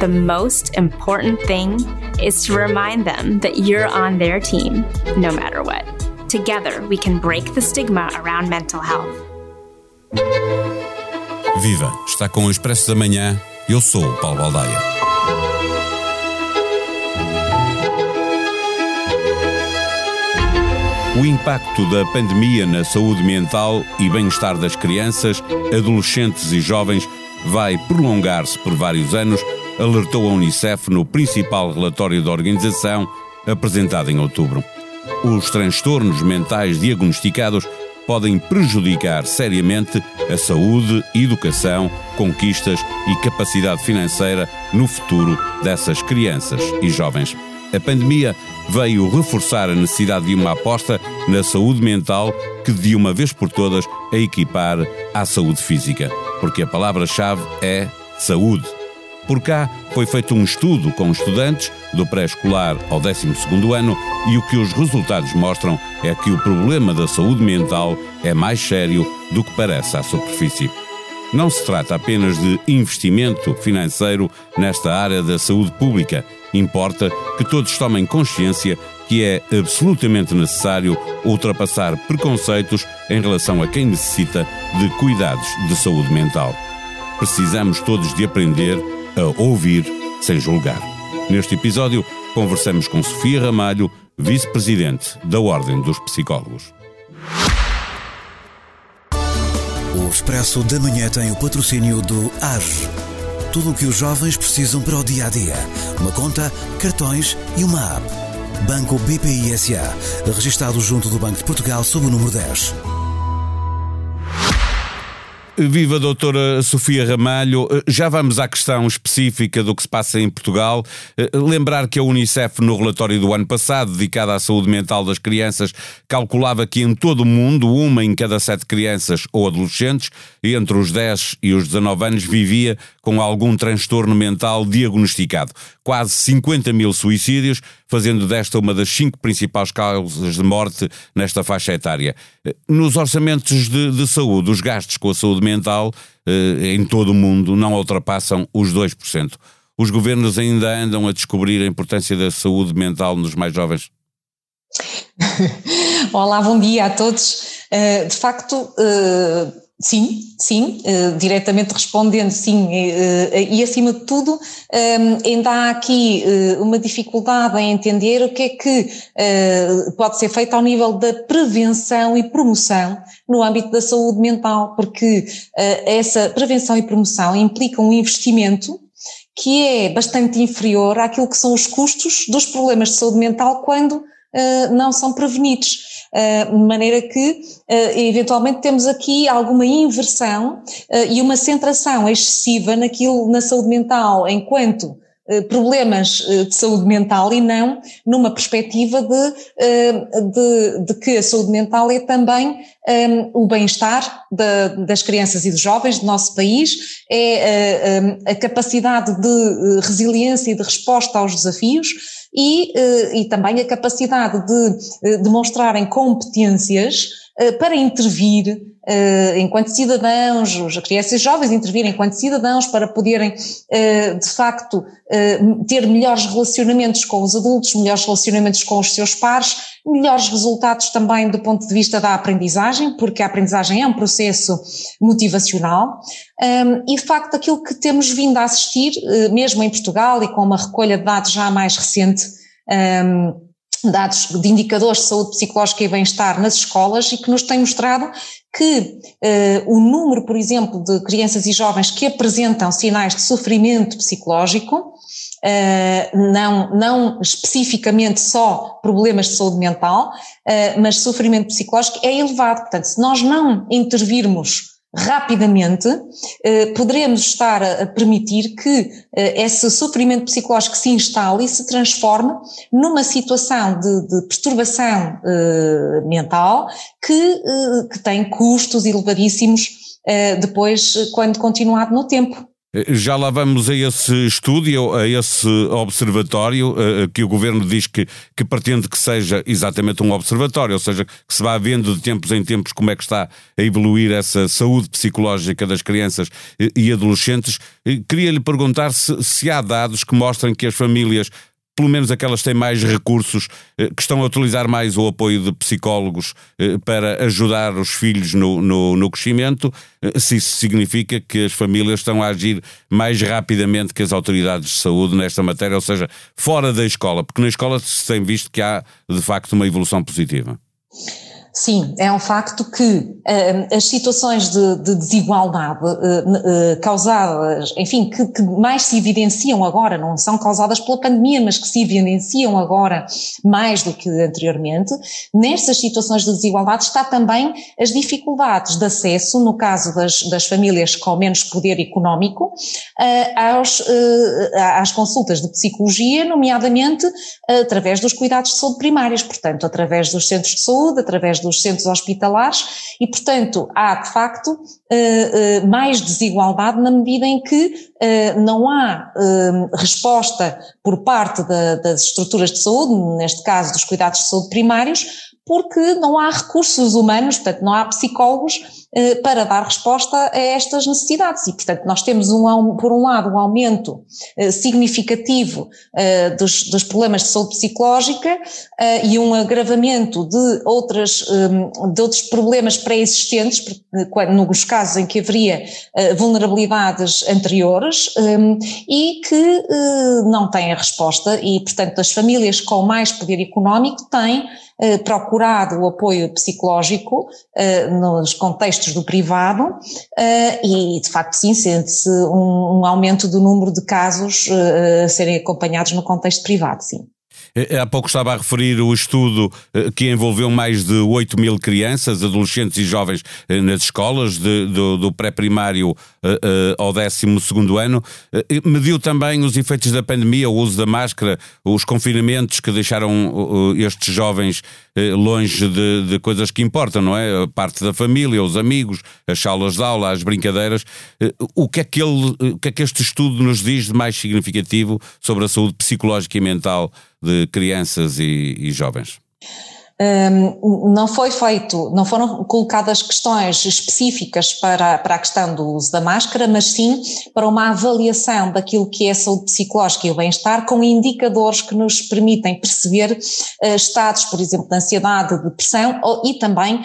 the most important thing is to remind them that you're on their team, no matter what. Together, we can break the stigma around mental health. Viva! Está com o Expresso da Manhã. Eu sou o Paulo Baldaia. O impacto da pandemia na saúde mental e bem-estar das crianças, adolescentes e jovens vai prolongar-se por vários anos, alertou a Unicef no principal relatório da organização apresentado em outubro. Os transtornos mentais diagnosticados podem prejudicar seriamente a saúde, educação, conquistas e capacidade financeira no futuro dessas crianças e jovens. A pandemia veio reforçar a necessidade de uma aposta na saúde mental que, de uma vez por todas, a equipar à saúde física. Porque a palavra-chave é saúde. Por cá foi feito um estudo com estudantes do pré-escolar ao 12 ano e o que os resultados mostram é que o problema da saúde mental é mais sério do que parece à superfície. Não se trata apenas de investimento financeiro nesta área da saúde pública. Importa que todos tomem consciência que é absolutamente necessário ultrapassar preconceitos em relação a quem necessita de cuidados de saúde mental. Precisamos todos de aprender a ouvir sem julgar. Neste episódio, conversamos com Sofia Ramalho, vice-presidente da Ordem dos Psicólogos. O Expresso da Manhã tem o patrocínio do AGE. Tudo o que os jovens precisam para o dia a dia. Uma conta, cartões e uma app. Banco BPI SA. Registado junto do Banco de Portugal sob o número 10. Viva a doutora Sofia Ramalho. Já vamos à questão específica do que se passa em Portugal. Lembrar que a Unicef, no relatório do ano passado, dedicado à saúde mental das crianças, calculava que em todo o mundo, uma em cada sete crianças ou adolescentes, entre os 10 e os 19 anos, vivia com algum transtorno mental diagnosticado. Quase 50 mil suicídios, fazendo desta uma das cinco principais causas de morte nesta faixa etária. Nos orçamentos de, de saúde, os gastos com a saúde mental eh, em todo o mundo não ultrapassam os 2%. Os governos ainda andam a descobrir a importância da saúde mental nos mais jovens? Olá, bom dia a todos. Uh, de facto, uh, Sim, sim, uh, diretamente respondendo, sim, uh, e acima de tudo, um, ainda há aqui uh, uma dificuldade em entender o que é que pode ser feito ao nível da prevenção e promoção no âmbito da saúde mental, porque essa prevenção e promoção implica um investimento que é bastante inferior àquilo que são os custos dos problemas de saúde mental quando não são prevenidos. Eh, de maneira que eh, eventualmente temos aqui alguma inversão eh, e uma centração excessiva naquilo, na saúde mental, enquanto problemas de saúde mental e não numa perspectiva de, de, de que a saúde mental é também o bem-estar das crianças e dos jovens do nosso país, é a, a capacidade de resiliência e de resposta aos desafios e, eh, e também a capacidade de eh, demonstrarem competências eh, para intervir enquanto cidadãos, os crianças jovens intervirem enquanto cidadãos para poderem, de facto, ter melhores relacionamentos com os adultos, melhores relacionamentos com os seus pares, melhores resultados também do ponto de vista da aprendizagem, porque a aprendizagem é um processo motivacional, e de facto aquilo que temos vindo a assistir, mesmo em Portugal e com uma recolha de dados já mais recente, dados de indicadores de saúde psicológica e bem-estar nas escolas e que nos tem mostrado que uh, o número, por exemplo, de crianças e jovens que apresentam sinais de sofrimento psicológico, uh, não, não especificamente só problemas de saúde mental, uh, mas sofrimento psicológico é elevado. Portanto, se nós não intervirmos rapidamente, eh, poderemos estar a permitir que eh, esse sofrimento psicológico se instale e se transforme numa situação de, de perturbação eh, mental que, que tem custos elevadíssimos depois, quando continuado no tempo. Já lá vamos a esse estúdio, a esse observatório, eh, eh, que o Governo diz que, que pretende que seja exatamente um observatório, ou seja, que se vá vendo de tempos em tempos como é que está a evoluir essa saúde psicológica das crianças e adolescentes. Queria lhe perguntar se, se há dados que mostrem que as famílias pelo menos aquelas que têm mais recursos, eh, que estão a utilizar mais o apoio de psicólogos eh, para ajudar os filhos no, no, no, crescimento, eh, se isso significa que as famílias estão a agir mais rapidamente que as autoridades de saúde nesta matéria, ou seja, fora da escola, porque na escola se tem visto que há de facto uma evolução positiva. Sim, é um facto que uh, as situações de, de desigualdade uh, uh, causadas, enfim, que, que, mais se evidenciam agora, não são causadas pela pandemia, mas que se evidenciam agora mais do que anteriormente, nessas situações de desigualdade está também as dificuldades de acesso, no caso das, das famílias com menos poder económico, aos, às consultas de psicologia, nomeadamente através dos cuidados de saúde primários, portanto, através dos centros de saúde, através dos centros hospitalares e, portanto, há de facto eh, eh, mais desigualdade na medida em que eh, não há resposta por parte das estruturas de saúde, neste caso dos cuidados de saúde primários, porque não há recursos humanos, portanto, não há psicólogos eh, para dar resposta a estas necessidades. E, portanto, nós temos, um, por um lado, um aumento eh, significativo eh, dos, dos problemas de saúde psicológica e um agravamento de, outras, de outros problemas pré-existentes, nos casos em que haveria vulnerabilidades anteriores e que não têm a resposta e, portanto, as famílias com mais poder económico têm procurado o apoio psicológico nos contextos do privado uh, e, de facto, sim, sente-se um, um, aumento do número de casos uh, a serem acompanhados no contexto privado, sim. Eh, há pouco estava a referir o estudo que envolveu mais de 8 mil crianças, adolescentes e jovens nas escolas, de, do, do pré-primário ao 12 ano. Mediu também os efeitos da pandemia, o uso da máscara, os confinamentos que deixaram estes jovens eh, longe de, de, coisas que importam, não é? A parte da família, os amigos, as salas de aula, as brincadeiras. Eh, o que é que, ele, o que, é que este estudo nos diz de mais significativo sobre a saúde psicológica e mental de crianças e, e jovens? Um, não foi feito, não foram colocadas questões específicas para, para a questão do uso da máscara, mas sim para uma avaliação daquilo que é a saúde psicológica e o bem-estar, com indicadores que nos permitem perceber uh, estados, por exemplo, de ansiedade, de depressão ou, e também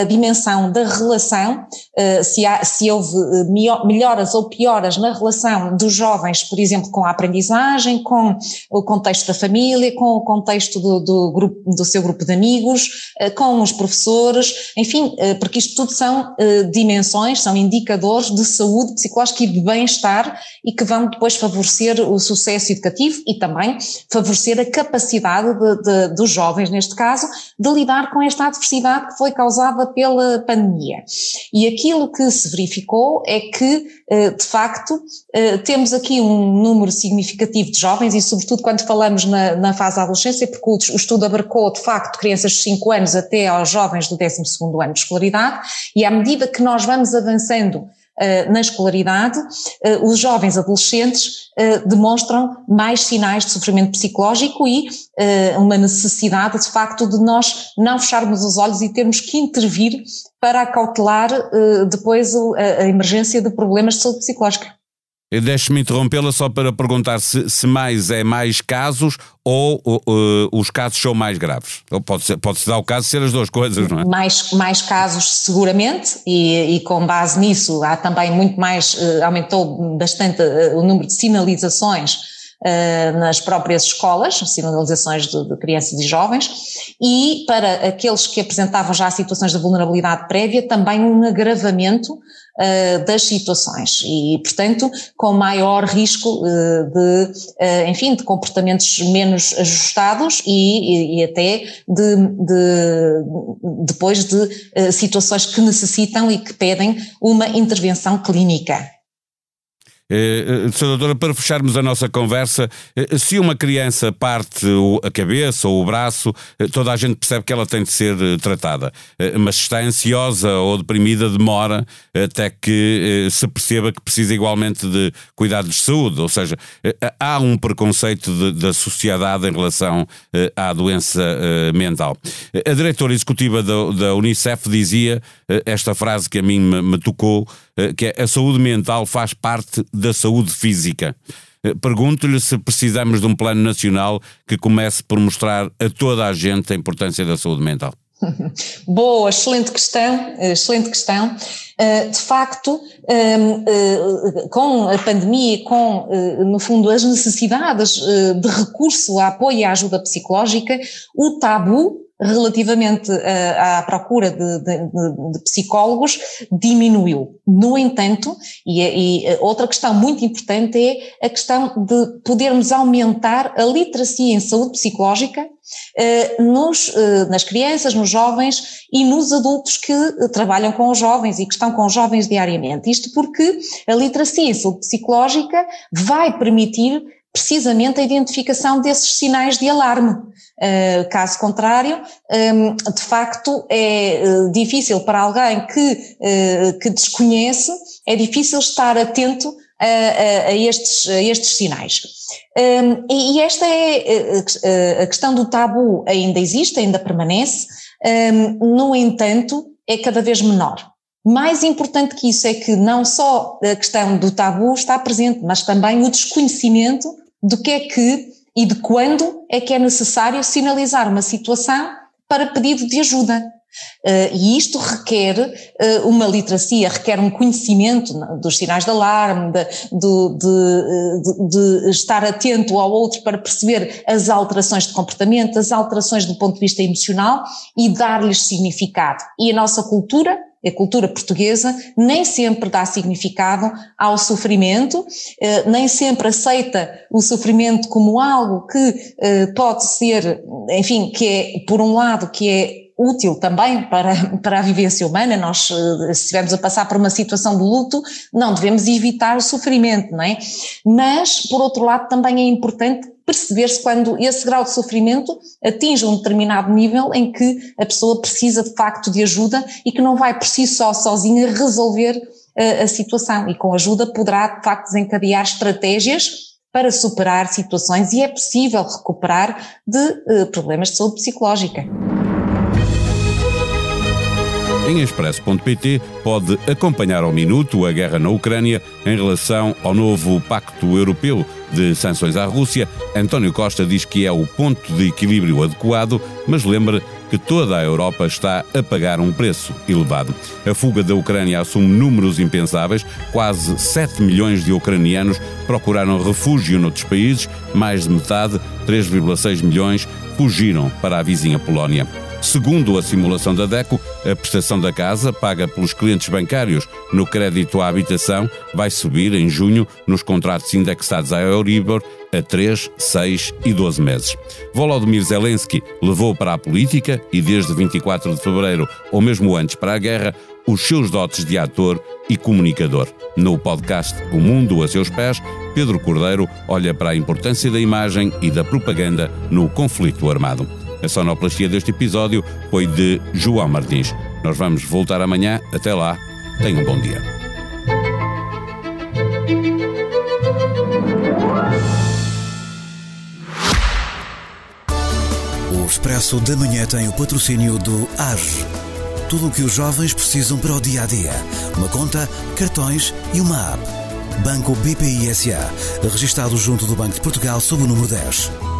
a dimensão da relação, eh, se, há, se houve eh, melhoras ou pioras na relação dos jovens, por exemplo, com a aprendizagem, com o contexto da família, com o contexto do, do, grupo, do seu grupo de amigos, eh, com os professores, enfim, porque isto tudo são dimensões, são indicadores de saúde psicológica e de bem-estar e que vão depois favorecer o sucesso educativo e também favorecer a capacidade de, de, dos jovens, neste caso, de lidar com esta adversidade que foi causada pela pandemia. E aquilo que se verificou é que, eh, de facto, eh, temos aqui um número significativo de jovens, e sobretudo quando falamos na, na fase da adolescência, porque o estudo abarcou, de facto, crianças de 5 anos até aos jovens do 12º ano de escolaridade, e à medida que nós vamos avançando eh, na escolaridade, eh, os jovens adolescentes eh, demonstram mais sinais de sofrimento psicológico e uma necessidade, de facto, de nós não fecharmos os olhos e termos que intervir para acautelar depois a emergência de problemas de saúde psicológica. Deixe-me interrompê-la só para perguntar se, se, mais é mais casos ou uh, os casos são mais graves. Pode-se pode dar o caso de ser as duas coisas, não é? Mais, mais casos, seguramente, e, e com base nisso há também muito mais, uh, aumentou bastante uh, o número de sinalizações nas próprias escolas, sinalizações de, de, crianças e jovens, e para aqueles que apresentavam já situações de vulnerabilidade prévia, também um agravamento uh, das situações e, portanto, com maior risco uh, de, uh, enfim, de comportamentos menos ajustados e, e, e até de, de, depois de situações que necessitam e que pedem uma intervenção clínica. Eh, eh, Doutora, para fecharmos a nossa conversa, eh, se uma criança parte a cabeça ou o braço, toda a gente percebe que ela tem de ser tratada. Mas se está ansiosa ou deprimida, demora até que se perceba que precisa igualmente de cuidados de saúde. Ou seja, há um preconceito de, da sociedade em relação à doença mental. A diretora executiva da, da Unicef dizia esta frase que a mim me, me tocou, que é a saúde mental faz parte da saúde física. Eh, pergunto-lhe se precisamos de um plano nacional que comece por mostrar a toda a gente a importância da saúde mental. Boa, excelente questão, excelente questão. Eh, de facto, ehm, eh, com a pandemia, com, no fundo, as necessidades de recurso a apoio e à ajuda psicológica, o tabu relativamente à, à procura de, de, de, psicólogos diminuiu. No entanto, e, e, outra questão muito importante é a questão de podermos aumentar a literacia em saúde psicológica eh, nos, eh, nas crianças, nos jovens e nos adultos que trabalham com os jovens e que estão com os jovens diariamente. Isto porque a literacia em saúde psicológica vai permitir precisamente a identificação desses sinais de alarme. Uh, caso contrário, ehm, de facto é uh, difícil para alguém que, uh, que desconhece, é difícil estar atento a, a, a, estes, a estes, sinais. Um, ehm, e, e, esta é a questão do tabu ainda existe, ainda permanece, um, ehm, no entanto, é cada vez menor. Mais importante que isso é que não só a questão do tabu está presente, mas também o desconhecimento do que é que e de quando é que é necessário sinalizar uma situação para pedido de ajuda. Uh, e isto requer uh, uma literacia, requer um conhecimento dos sinais de alarme, de, de, de, de, estar atento ao outro para perceber as alterações de comportamento, as alterações do ponto de vista emocional e dar-lhes significado. E a nossa cultura a cultura portuguesa nem sempre dá significado ao sofrimento, eh, nem sempre aceita o sofrimento como algo que eh, pode ser, enfim, que é, por um lado, que é útil também para, para a vivência humana. Nós, eh, se estivermos a passar por uma situação de luto, não devemos evitar o sofrimento, não é? Mas, por outro lado, também é importante perceber-se quando esse grau de sofrimento atinge um determinado nível em que a pessoa precisa de facto de ajuda e que não vai por si só, sozinha, resolver a, eh, a situação e com ajuda poderá de facto desencadear estratégias para superar situações e é possível recuperar de uh, problemas de saúde psicológica. Em expresso.pt pode acompanhar ao minuto a guerra na Ucrânia em relação ao novo Pacto Europeu de sanções à Rússia. António Costa diz que é o ponto de equilíbrio adequado, mas lembra que toda a Europa está a pagar um preço elevado. A fuga da Ucrânia assume números impensáveis. Quase 7 milhões de ucranianos procuraram refúgio noutros países, mais de metade, 3,6 milhões, fugiram para a vizinha Polónia. Segundo a simulação da DECO, a prestação da casa, paga pelos clientes bancários no crédito à habitação, vai subir em junho nos contratos indexados à Euribor a 3, 6 e 12 meses. Volodymyr Zelensky levou para a política e desde 24 de fevereiro, ou mesmo antes para a guerra, os seus dotes de ator e comunicador. No podcast O Mundo a seus pés, Pedro Cordeiro olha para a importância da imagem e da propaganda no conflito armado. A sonoplastia deste episódio foi de João Martins. Nós vamos voltar amanhã. Até lá. Tenham um bom dia. O Expresso da Manhã tem o patrocínio do AGE. Tudo o que os jovens precisam para o dia a dia. Uma conta, cartões e uma app. Banco BPI SA. Registado junto do Banco de Portugal sob o número 10.